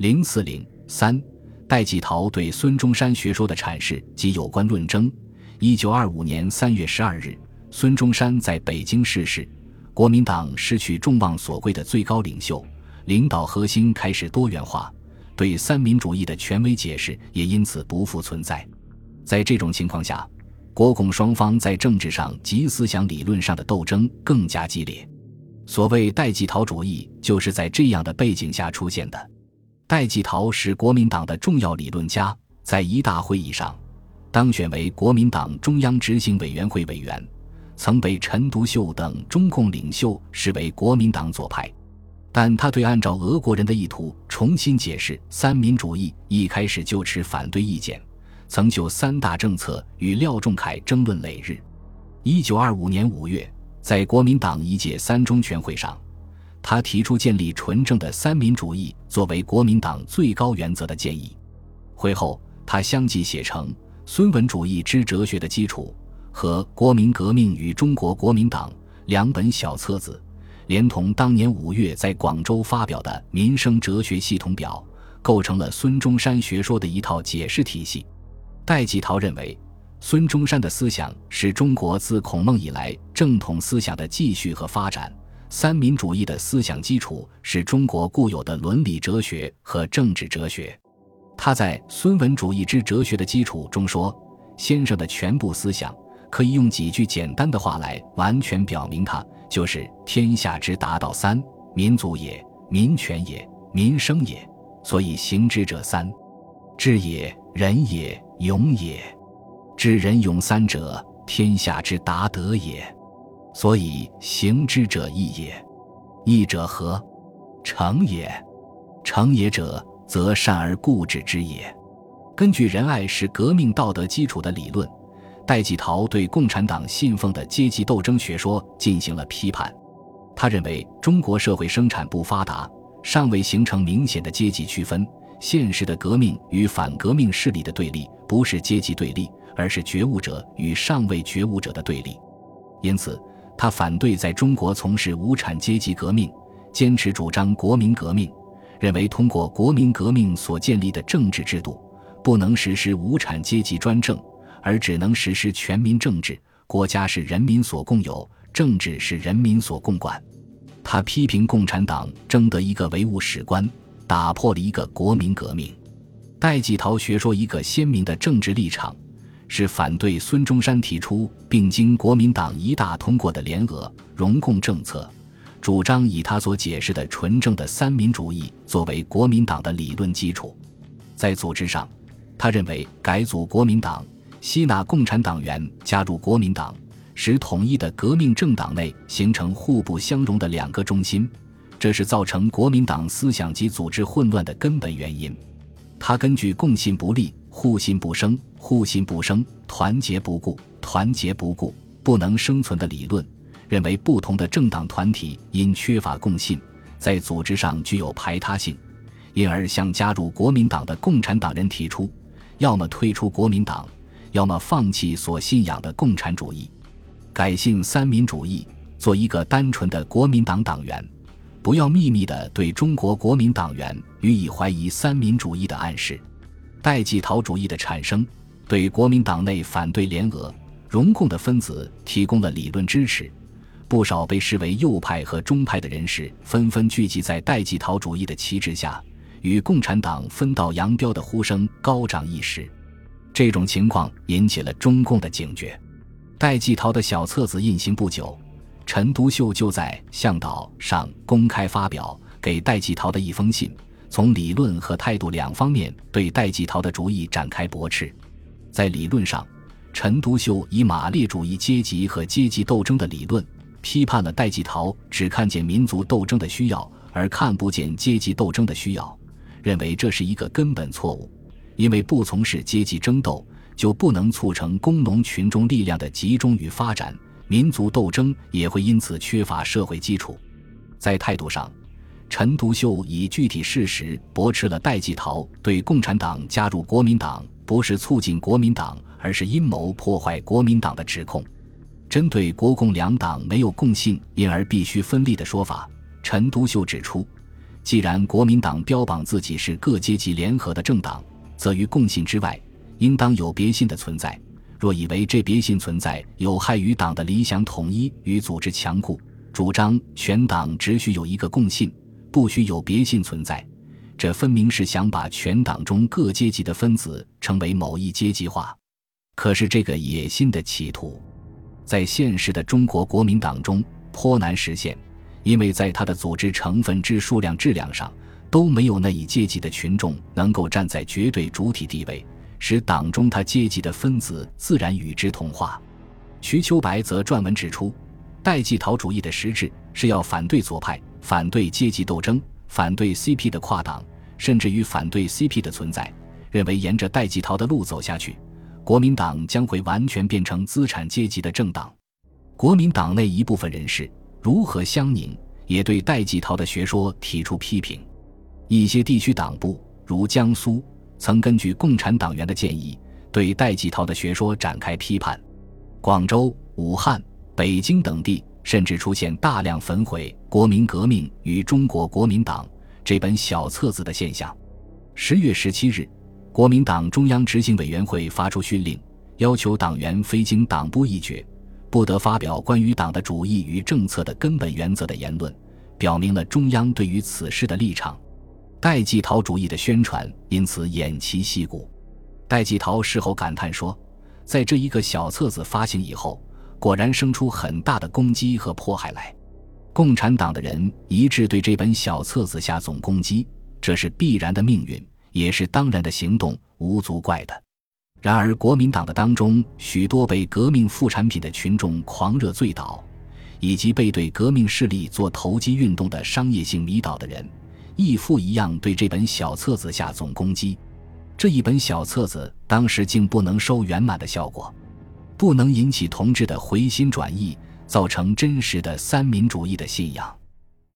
零四零三，戴季陶对孙中山学说的阐释及有关论争。一九二五年三月十二日，孙中山在北京逝世，国民党失去众望所归的最高领袖，领导核心开始多元化，对三民主义的权威解释也因此不复存在。在这种情况下，国共双方在政治上及思想理论上的斗争更加激烈。所谓戴季陶主义，就是在这样的背景下出现的。戴季陶是国民党的重要理论家，在一大会议上当选为国民党中央执行委员会委员，曾被陈独秀等中共领袖视为国民党左派。但他对按照俄国人的意图重新解释三民主义一开始就持反对意见，曾就三大政策与廖仲恺争论累日。一九二五年五月，在国民党一届三中全会上。他提出建立纯正的三民主义作为国民党最高原则的建议。会后，他相继写成《孙文主义之哲学的基础》和《国民革命与中国国民党》两本小册子，连同当年五月在广州发表的《民生哲学系统表》，构成了孙中山学说的一套解释体系。戴季陶认为，孙中山的思想是中国自孔孟以来正统思想的继续和发展。三民主义的思想基础是中国固有的伦理哲学和政治哲学。他在《孙文主义之哲学的基础》中说：“先生的全部思想，可以用几句简单的话来完全表明，它就是天下之达道三民族也、民权也、民生也。所以行之者三，智也、仁也、勇也。智仁勇三者，天下之达德也。”所以行之者义也，义者何？成也。成也者，则善而固执之也。根据仁爱是革命道德基础的理论，戴季陶对共产党信奉的阶级斗争学说进行了批判。他认为中国社会生产不发达，尚未形成明显的阶级区分。现实的革命与反革命势力的对立，不是阶级对立，而是觉悟者与尚未觉悟者的对立。因此。他反对在中国从事无产阶级革命，坚持主张国民革命，认为通过国民革命所建立的政治制度不能实施无产阶级专政，而只能实施全民政治。国家是人民所共有，政治是人民所共管。他批评共产党争得一个唯物史观，打破了一个国民革命。戴季陶学说一个鲜明的政治立场。是反对孙中山提出并经国民党一大通过的联俄融共政策，主张以他所解释的纯正的三民主义作为国民党的理论基础。在组织上，他认为改组国民党，吸纳共产党员加入国民党，使统一的革命政党内形成互不相容的两个中心，这是造成国民党思想及组织混乱的根本原因。他根据共信不立。互信不生，互信不生；团结不顾，团结不顾，不能生存的理论，认为不同的政党团体因缺乏共信，在组织上具有排他性，因而向加入国民党的共产党人提出：要么退出国民党，要么放弃所信仰的共产主义，改信三民主义，做一个单纯的国民党党员，不要秘密地对中国国民党员予以怀疑三民主义的暗示。代际陶主义的产生，对国民党内反对联俄、融共的分子提供了理论支持。不少被视为右派和中派的人士纷纷聚集在代际陶主义的旗帜下，与共产党分道扬镳的呼声高涨一时。这种情况引起了中共的警觉。戴季陶的小册子印行不久，陈独秀就在向导上公开发表给戴季陶的一封信。从理论和态度两方面对戴季陶的主意展开驳斥。在理论上，陈独秀以马列主义阶级和阶级斗争的理论批判了戴季陶只看见民族斗争的需要而看不见阶级斗争的需要，认为这是一个根本错误。因为不从事阶级争斗，就不能促成工农群众力量的集中与发展，民族斗争也会因此缺乏社会基础。在态度上，陈独秀以具体事实驳斥了戴季陶对共产党加入国民党不是促进国民党，而是阴谋破坏国民党的指控。针对国共两党没有共信，因而必须分立的说法，陈独秀指出，既然国民党标榜自己是各阶级联合的政党，则于共性之外，应当有别性的存在。若以为这别性存在有害于党的理想统一与组织强固，主张全党只需有一个共性，不许有别性存在，这分明是想把全党中各阶级的分子成为某一阶级化。可是这个野心的企图，在现实的中国国民党中颇难实现。因为在他的组织成分之数量、质量上，都没有那一阶级的群众能够站在绝对主体地位，使党中他阶级的分子自然与之同化。瞿秋白则撰文指出，代际陶主义的实质是要反对左派，反对阶级斗争，反对 CP 的跨党，甚至于反对 CP 的存在。认为沿着戴季陶的路走下去，国民党将会完全变成资产阶级的政党。国民党内一部分人士。如何相宁，也对戴季陶的学说提出批评。一些地区党部，如江苏，曾根据共产党员的建议，对戴季陶的学说展开批判。广州、武汉、北京等地甚至出现大量焚毁《国民革命与中国国民党》这本小册子的现象。十月十七日，国民党中央执行委员会发出训令，要求党员非经党部议决。不得发表关于党的主义与政策的根本原则的言论，表明了中央对于此事的立场。戴季陶主义的宣传因此偃旗息鼓。戴季陶事后感叹说：“在这一个小册子发行以后，果然生出很大的攻击和迫害来。共产党的人一致对这本小册子下总攻击，这是必然的命运，也是当然的行动，无足怪的。”然而，国民党的当中许多被革命副产品的群众狂热醉倒，以及被对革命势力做投机运动的商业性迷倒的人，亦复一样对这本小册子下总攻击。这一本小册子当时竟不能收圆满的效果，不能引起同志的回心转意，造成真实的三民主义的信仰。